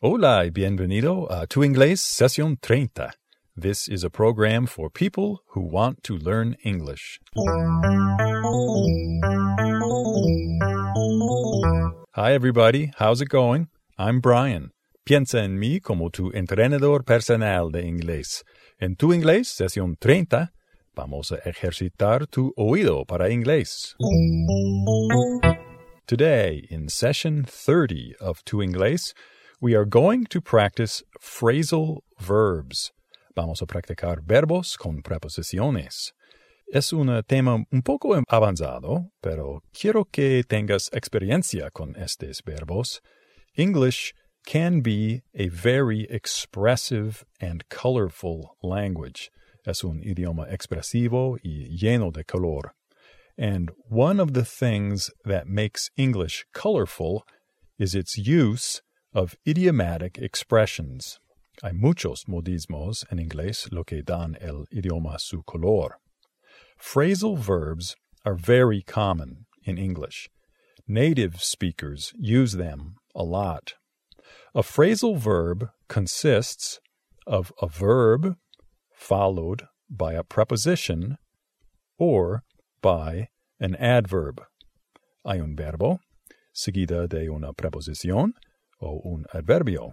Hola y bienvenido a Tu Inglés Sesión 30. This is a program for people who want to learn English. Hi, everybody. How's it going? I'm Brian. Piensa en mí como tu entrenador personal de inglés. En Tu Inglés Sesión 30, vamos a ejercitar tu oído para inglés. Today, in session 30 of Tu Inglés, we are going to practice phrasal verbs. Vamos a practicar verbos con preposiciones. Es un eh, tema un poco avanzado, pero quiero que tengas experiencia con estos verbos. English can be a very expressive and colorful language. Es un idioma expresivo y lleno de color. And one of the things that makes English colorful is its use of idiomatic expressions. Hay muchos modismos en inglés lo que dan el idioma su color. Phrasal verbs are very common in English. Native speakers use them a lot. A phrasal verb consists of a verb followed by a preposition or by an adverb. Hay un verbo seguida de una preposición o un adverbio.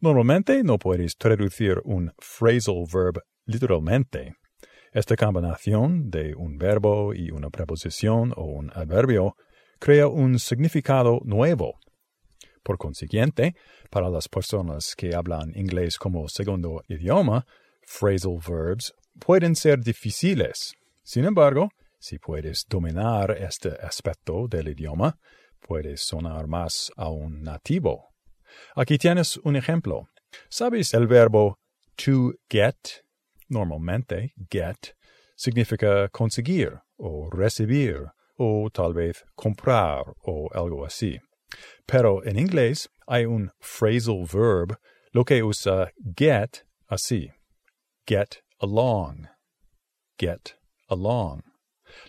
Normalmente no puedes traducir un phrasal verb literalmente. Esta combinación de un verbo y una preposición o un adverbio crea un significado nuevo. Por consiguiente, para las personas que hablan inglés como segundo idioma, phrasal verbs pueden ser difíciles. Sin embargo, si puedes dominar este aspecto del idioma, puedes sonar más a un nativo. Aquí tienes un ejemplo. ¿Sabes el verbo to get? Normalmente, get significa conseguir o recibir o tal vez comprar o algo así. Pero en inglés hay un phrasal verb lo que usa get así. Get along. Get along.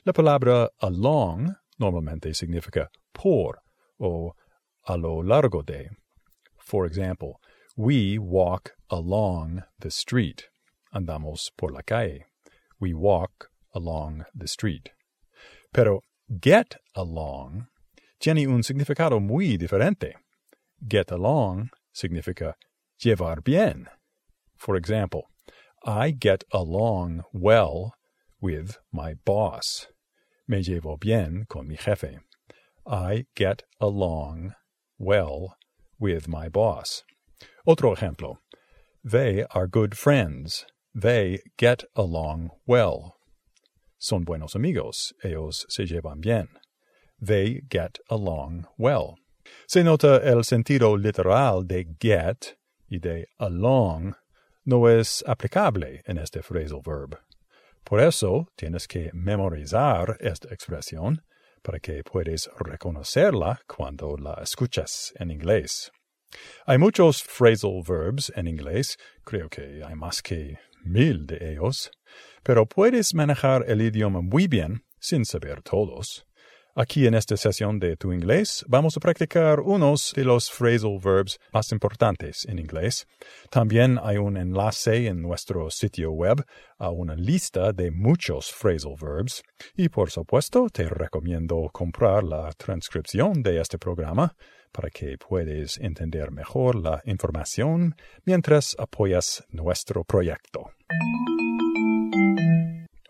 La palabra along normalmente significa por o a lo largo de. For example, we walk along the street. Andamos por la calle. We walk along the street. Pero get along tiene un significado muy diferente. Get along significa llevar bien. For example, I get along well with my boss. Me llevo bien con mi jefe. I get along well with my boss. Otro ejemplo. They are good friends. They get along well. Son buenos amigos. Ellos se llevan bien. They get along well. Se nota el sentido literal de get y de along no es aplicable en este phrasal verb. Por eso tienes que memorizar esta expresión para que puedas reconocerla cuando la escuchas en inglés. Hay muchos phrasal verbs en inglés, creo que hay más que mil de ellos, pero puedes manejar el idioma muy bien sin saber todos. Aquí en esta sesión de Tu Inglés vamos a practicar unos de los phrasal verbs más importantes en inglés. También hay un enlace en nuestro sitio web a una lista de muchos phrasal verbs y por supuesto te recomiendo comprar la transcripción de este programa para que puedas entender mejor la información mientras apoyas nuestro proyecto.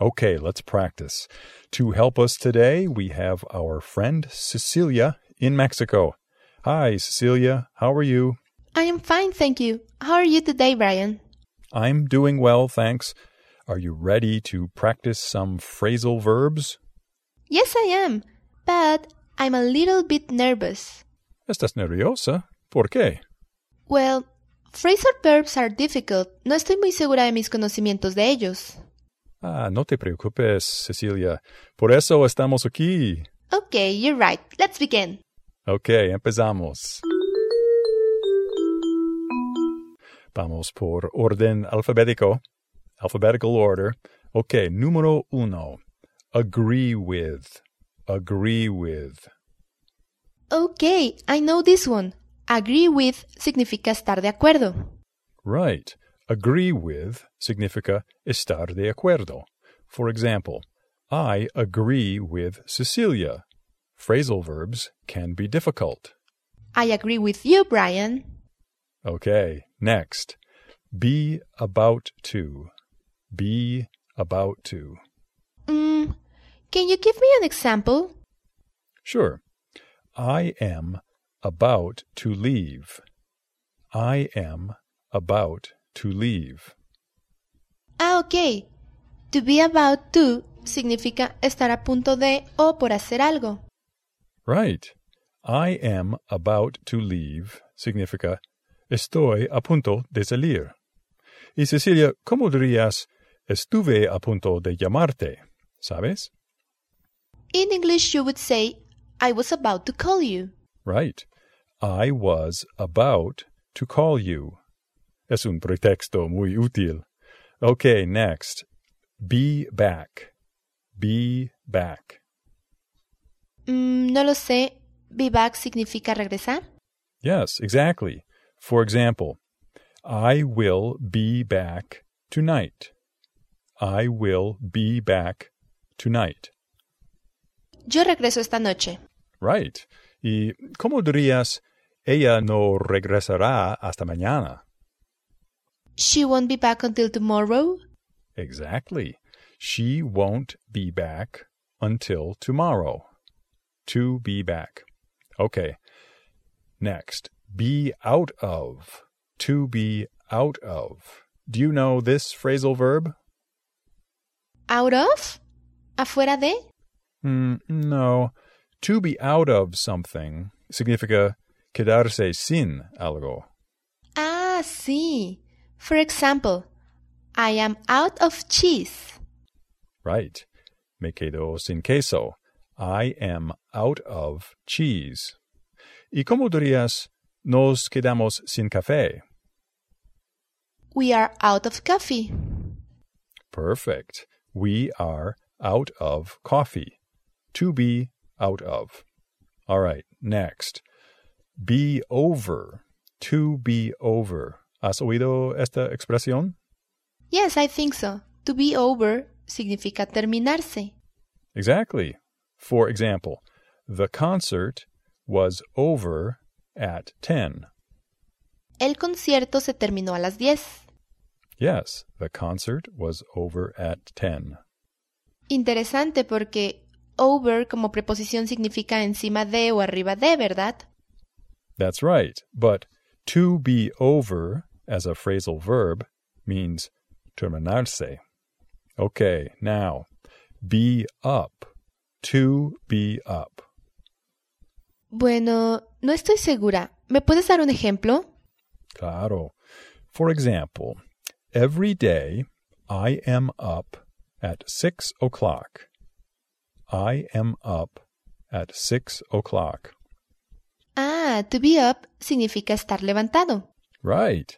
Okay, let's practice. To help us today, we have our friend Cecilia in Mexico. Hi, Cecilia. How are you? I am fine, thank you. How are you today, Brian? I'm doing well, thanks. Are you ready to practice some phrasal verbs? Yes, I am, but I'm a little bit nervous. ¿Estás nerviosa? ¿Por qué? Well, phrasal verbs are difficult. No estoy muy segura de mis conocimientos de ellos. Ah, no te preocupes, Cecilia. Por eso estamos aquí. Okay, you're right. Let's begin. Ok, empezamos. Vamos por orden alfabético. Alphabetical order. Ok, número uno. Agree with. Agree with. Okay, I know this one. agree with significa estar de acuerdo. Right. Agree with significa estar de acuerdo. For example, I agree with Cecilia. Phrasal verbs can be difficult. I agree with you, Brian. Okay, next. Be about to. Be about to. Mm, can you give me an example? Sure. I am about to leave. I am about to leave. Ah, ok. To be about to significa estar a punto de o por hacer algo. Right. I am about to leave significa estoy a punto de salir. Y Cecilia, ¿cómo dirías estuve a punto de llamarte? ¿Sabes? In English, you would say, I was about to call you. Right. I was about to call you. Es un pretexto muy útil. Okay, next. Be back. Be back. Mm, no lo sé. Be back significa regresar. Yes, exactly. For example, I will be back tonight. I will be back tonight. Yo regreso esta noche. Right. ¿Y cómo dirías, ella no regresará hasta mañana? She won't be back until tomorrow. Exactly. She won't be back until tomorrow. To be back. Okay. Next. Be out of. To be out of. Do you know this phrasal verb? Out of? Afuera de? Mm, no. To be out of something significa quedarse sin algo. Ah, sí. For example, I am out of cheese. Right. Me quedo sin queso. I am out of cheese. ¿Y cómo dirías nos quedamos sin café? We are out of coffee. Perfect. We are out of coffee. To be out of. All right, next. Be over. To be over. ¿Has oído esta expresión? Yes, I think so. To be over significa terminarse. Exactly. For example, the concert was over at 10. El concierto se terminó a las 10. Yes, the concert was over at 10. Interesante porque over como preposición significa encima de o arriba de, ¿verdad? That's right. But to be over as a phrasal verb means terminarse. Okay, now be up. To be up. Bueno, no estoy segura. ¿Me puedes dar un ejemplo? Claro. For example, every day I am up at six o'clock. I am up at six o'clock. Ah, to be up significa estar levantado. Right.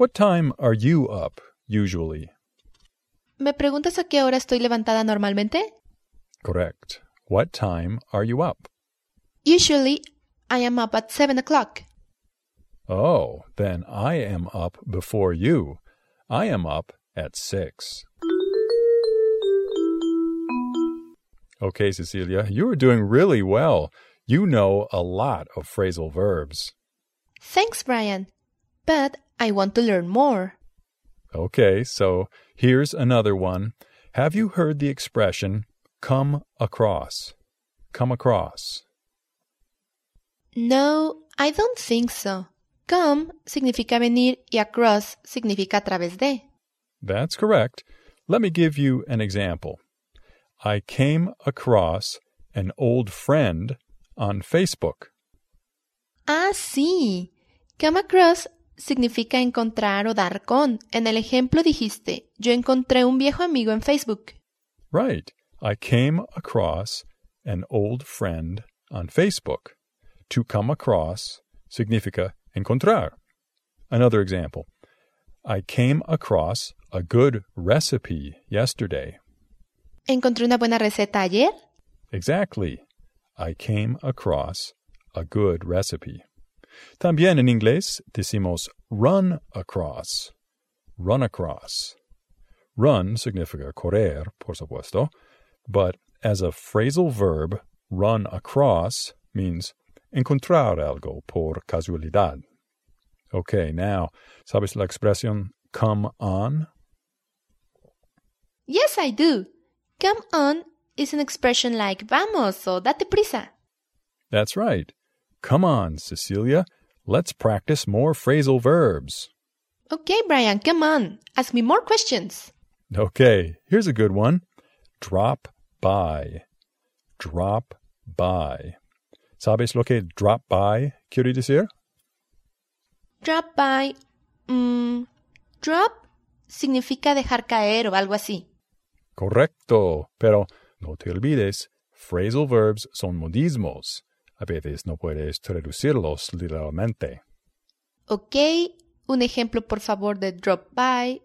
What time are you up usually? ¿Me preguntas a qué hora estoy levantada normalmente? Correct. What time are you up? Usually, I am up at 7 o'clock. Oh, then I am up before you. I am up at six. Okay, Cecilia, you are doing really well. You know a lot of phrasal verbs. Thanks, Brian. But I want to learn more. Okay, so here's another one. Have you heard the expression come across? Come across. No, I don't think so. Come significa venir y across significa a través de. That's correct. Let me give you an example. I came across an old friend on Facebook. Ah, sí. Come across significa encontrar o dar con. En el ejemplo dijiste, yo encontré un viejo amigo en Facebook. Right. I came across an old friend on Facebook. To come across significa encontrar. Another example. I came across a good recipe yesterday. ¿Encontré una buena receta ayer? Exactly. I came across a good recipe. También en inglés decimos run across. Run across. Run significa correr, por supuesto, but as a phrasal verb, run across means encontrar algo por casualidad. Okay, now, ¿sabes la expresión come on? Yes, I do. Come on is an expression like vamos o date prisa. That's right. Come on, Cecilia. Let's practice more phrasal verbs. Okay, Brian, come on. Ask me more questions. Okay, here's a good one. Drop by. Drop by. ¿Sabes lo que drop by quiere decir? Drop by. Mm, drop significa dejar caer o algo así. Correcto, pero no te olvides, phrasal verbs son modismos. A veces no puedes traducirlos literalmente. Ok, un ejemplo por favor de drop by.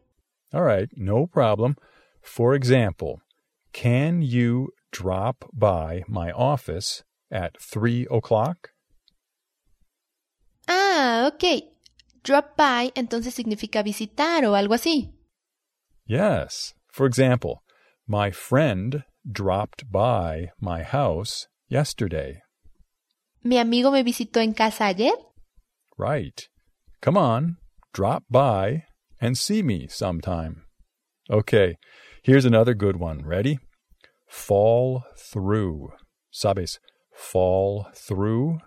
All right, no problem. For example, can you drop by my office at three o'clock? Ah, ok. Drop by entonces significa visitar o algo así. Yes. For example, my friend dropped by my house yesterday. ¿Mi amigo me visitó en casa ayer? Right. Come on, drop by and see me sometime. Okay, here's another good one. Ready? Fall through. ¿Sabes? Fall through.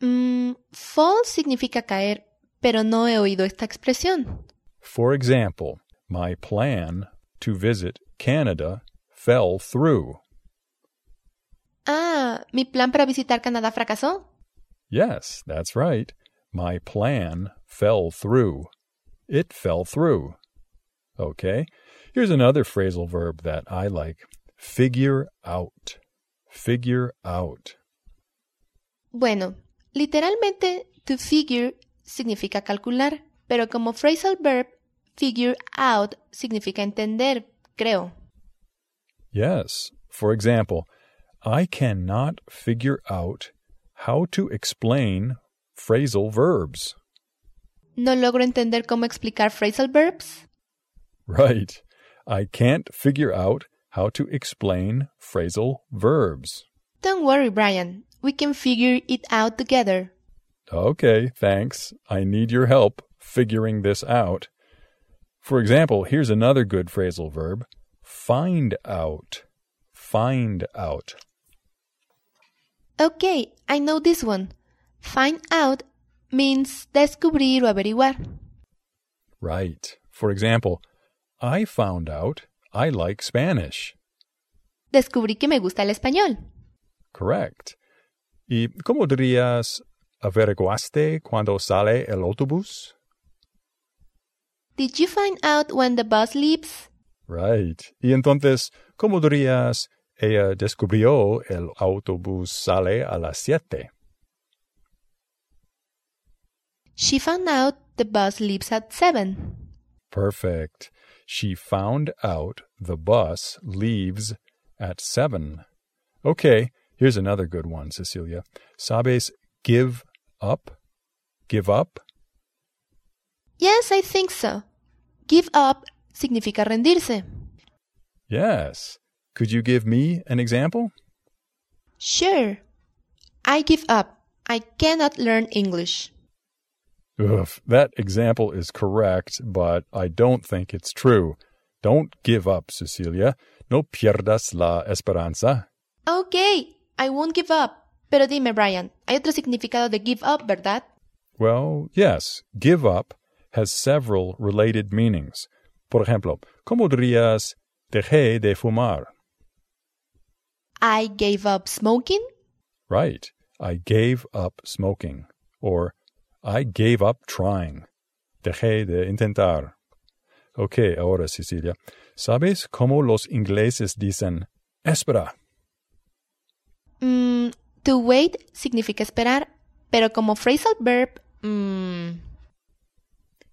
Mm, fall significa caer, pero no he oído esta expresión. For example, my plan to visit Canada fell through. Ah, ¿mi plan para visitar Canadá fracasó? Yes, that's right. My plan fell through. It fell through. Okay, here's another phrasal verb that I like figure out. Figure out. Bueno, literalmente, to figure significa calcular, pero como phrasal verb, figure out significa entender, creo. Yes. For example, I cannot figure out how to explain phrasal verbs. ¿No logro entender cómo explicar phrasal verbs? Right. I can't figure out how to explain phrasal verbs. Don't worry, Brian. We can figure it out together. Okay, thanks. I need your help figuring this out. For example, here's another good phrasal verb find out. Find out. Okay, I know this one. Find out means descubrir o averiguar. Right. For example, I found out I like Spanish. Descubrí que me gusta el español. Correct. ¿Y cómo dirías averiguaste cuando sale el autobús? Did you find out when the bus leaves? Right. Y entonces, ¿cómo dirías ella descubrió el autobús sale a las siete? She found out the bus leaves at 7. Perfect. She found out the bus leaves at seven. Okay, here's another good one, Cecilia. ¿Sabes give up? Give up? Yes, I think so. Give up significa rendirse. Yes. Could you give me an example? Sure. I give up. I cannot learn English. Ugh, that example is correct, but I don't think it's true. Don't give up, Cecilia. No pierdas la esperanza. Okay, I won't give up. Pero dime, Brian, hay otro significado de give up, ¿verdad? Well, yes, give up has several related meanings. Por ejemplo, ¿cómo dirías dejé de fumar? I gave up smoking? Right. I gave up smoking. Or I gave up trying. Dejé de intentar. Ok, ahora Cecilia. ¿Sabes cómo los ingleses dicen espera? Mm, to wait significa esperar, pero como phrasal verb, mm,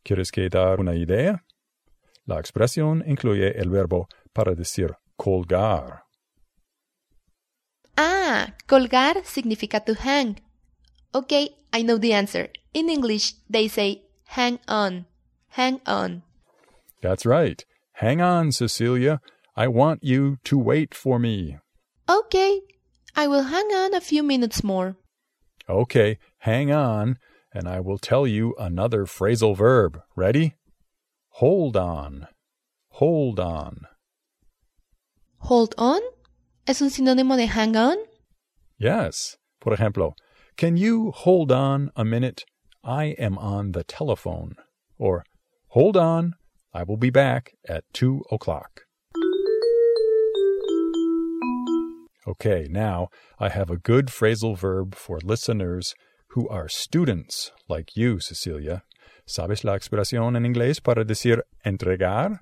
¿Quieres que dar una idea? La expresión incluye el verbo para decir colgar. Ah, colgar significa to hang. Ok, I know the answer. In English, they say hang on. Hang on. That's right. Hang on, Cecilia. I want you to wait for me. Okay, I will hang on a few minutes more. Okay, hang on, and I will tell you another phrasal verb. Ready? Hold on. Hold on. Hold on es un sinónimo de hang on. Yes. Por ejemplo, can you hold on a minute? I am on the telephone. Or, hold on, I will be back at two o'clock. Okay, now I have a good phrasal verb for listeners who are students like you, Cecilia. ¿Sabes la expresión en inglés para decir entregar?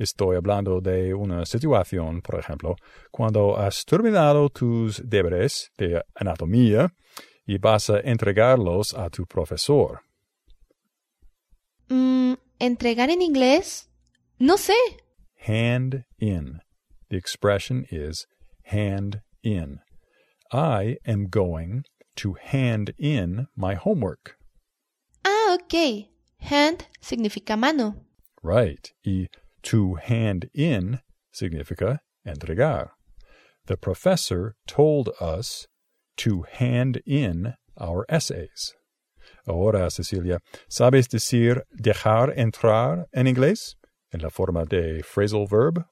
Estoy hablando de una situación, por ejemplo, cuando has terminado tus deberes de anatomía y vas a entregarlos a tu profesor. Mm, ¿Entregar en inglés? No sé. Hand in. The expression is hand in. I am going to hand in my homework. Ah, ok. Hand significa mano. Right. Y to hand in significa entregar. The professor told us to hand in our essays. Ahora, Cecilia, ¿sabes decir dejar entrar en inglés? En la forma de phrasal verb.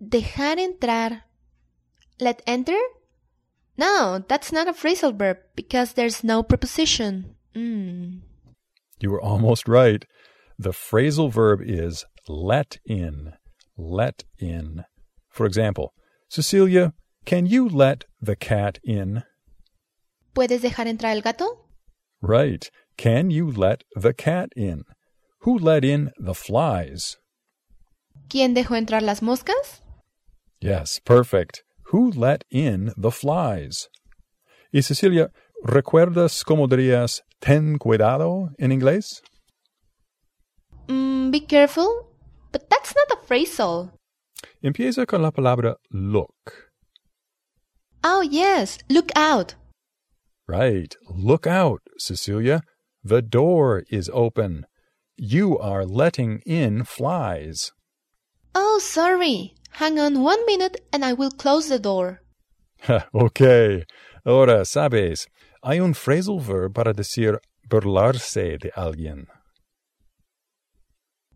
Dejar entrar. Let enter? No, that's not a phrasal verb because there's no preposition. Mm. You were almost right. The phrasal verb is let in. Let in. For example, Cecilia, can you let the cat in? ¿Puedes dejar entrar el gato? Right. Can you let the cat in? Who let in the flies? ¿Quién dejó entrar las moscas? Yes, perfect. Who let in the flies? Y Cecilia, ¿recuerdas cómo dirías ten cuidado en inglés? Be careful. But that's not a phrasal. Empieza con la palabra look. Oh, yes. Look out. Right. Look out, Cecilia. The door is open. You are letting in flies. Oh, sorry. Hang on one minute and I will close the door. ok. Ahora, sabes, hay un phrasal verb para decir burlarse de alguien.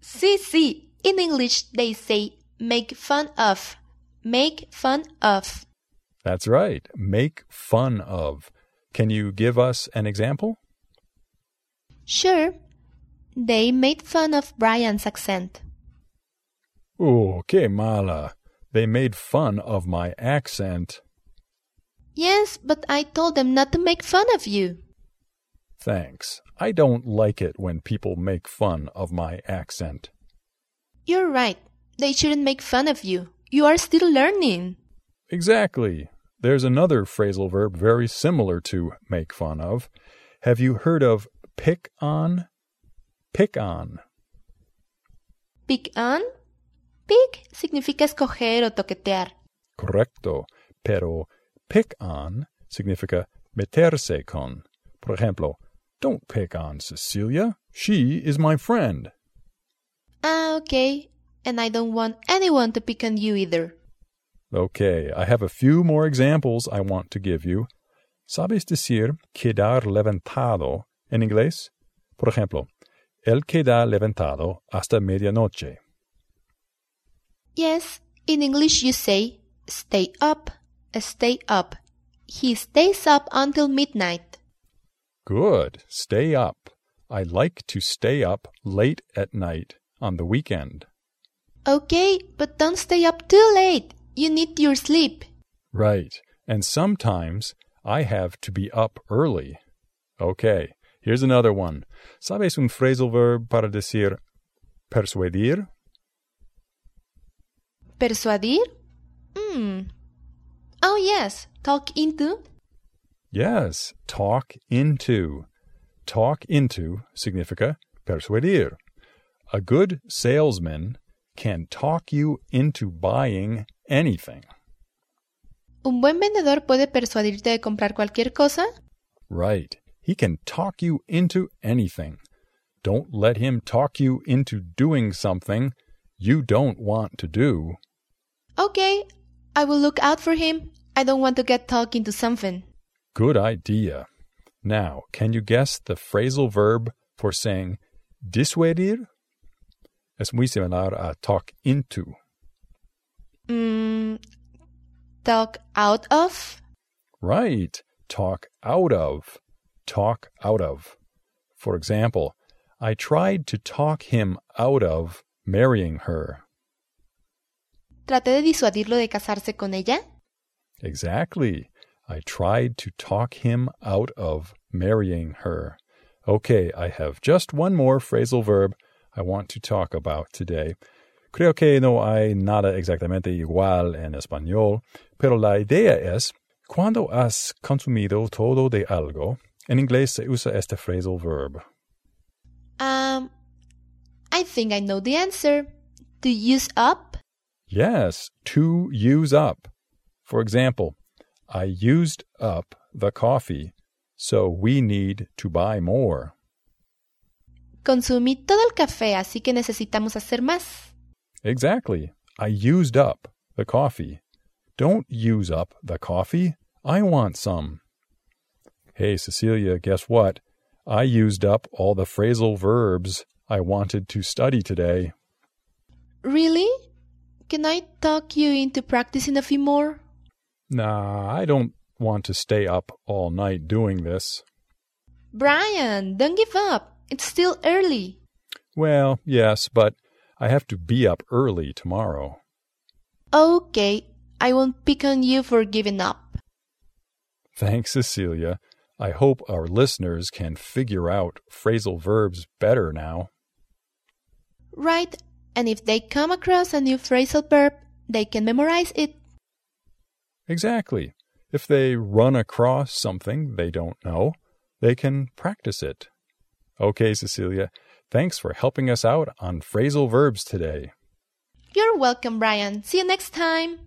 Sí. In English, they say make fun of. Make fun of. That's right. Make fun of. Can you give us an example? Sure. They made fun of Brian's accent. Oh, que mala. They made fun of my accent. Yes, but I told them not to make fun of you. Thanks. I don't like it when people make fun of my accent. You're right. They shouldn't make fun of you. You are still learning. Exactly. There's another phrasal verb very similar to make fun of. Have you heard of pick on? Pick on. Pick on? Pick significa escoger o toquetear. Correcto. Pero pick on significa meterse con. Por ejemplo, don't pick on Cecilia. She is my friend. Ah, okay. And I don't want anyone to pick on you either. Okay, I have a few more examples I want to give you. ¿Sabes decir quedar levantado en inglés? Por ejemplo, él queda levantado hasta medianoche. Yes, in English you say stay up, stay up. He stays up until midnight. Good, stay up. I like to stay up late at night on the weekend. Okay, but don't stay up too late. You need your sleep. Right, and sometimes I have to be up early. Okay, here's another one. ¿Sabes un phrasal verb para decir persuadir? ¿Persuadir? Hmm. Oh, yes. Talk into? Yes, talk into. Talk into significa persuadir. A good salesman can talk you into buying anything. ¿Un buen vendedor puede persuadirte de comprar cualquier cosa? Right. He can talk you into anything. Don't let him talk you into doing something you don't want to do. Okay, I will look out for him. I don't want to get talked into something. Good idea. Now, can you guess the phrasal verb for saying disuadir? Es muy similar a talk into. Mm, talk out of? Right. Talk out of. Talk out of. For example, I tried to talk him out of marrying her. ¿Traté de disuadirlo de casarse con ella? Exactly. I tried to talk him out of marrying her. Okay, I have just one more phrasal verb I want to talk about today. Creo que no hay nada exactamente igual en español, pero la idea es, cuando has consumido todo de algo, en inglés se usa este phrasal verb. Um, I think I know the answer. To use up? Yes, to use up. For example, I used up the coffee, so we need to buy more. Consumí todo el café, así que necesitamos hacer más. Exactly. I used up the coffee. Don't use up the coffee. I want some. Hey, Cecilia, guess what? I used up all the phrasal verbs I wanted to study today. Really? Can I talk you into practicing a few more? Nah, I don't want to stay up all night doing this. Brian, don't give up. It's still early. Well, yes, but I have to be up early tomorrow. Okay, I won't pick on you for giving up. Thanks, Cecilia. I hope our listeners can figure out phrasal verbs better now. Right, and if they come across a new phrasal verb, they can memorize it. Exactly. If they run across something they don't know, they can practice it. Okay, Cecilia, thanks for helping us out on phrasal verbs today. You're welcome, Brian. See you next time.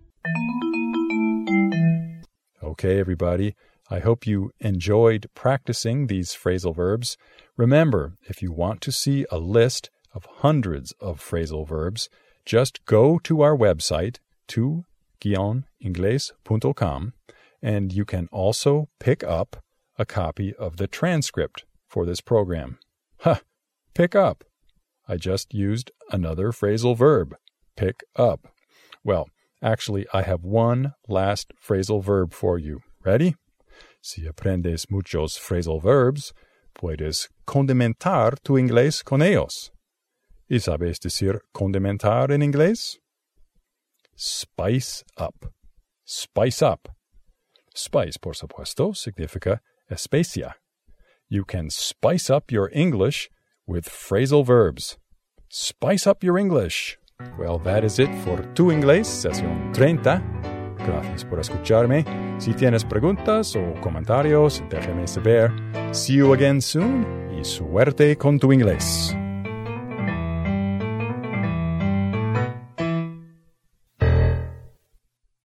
Okay, everybody. I hope you enjoyed practicing these phrasal verbs. Remember, if you want to see a list of hundreds of phrasal verbs, just go to our website, to guioningles.com, and you can also pick up a copy of the transcript for this program. Ha! Pick up. I just used another phrasal verb. Pick up. Well, actually, I have one last phrasal verb for you. Ready? Si aprendes muchos phrasal verbs, puedes condimentar tu inglés con ellos. ¿Y sabes decir condimentar en inglés? Spice up. Spice up. Spice, por supuesto, significa especia. You can spice up your English with phrasal verbs. Spice up your English. Well, that is it for Tu Inglés, sesión 30. Gracias por escucharme. Si tienes preguntas o comentarios, déjame saber. See you again soon y suerte con tu inglés.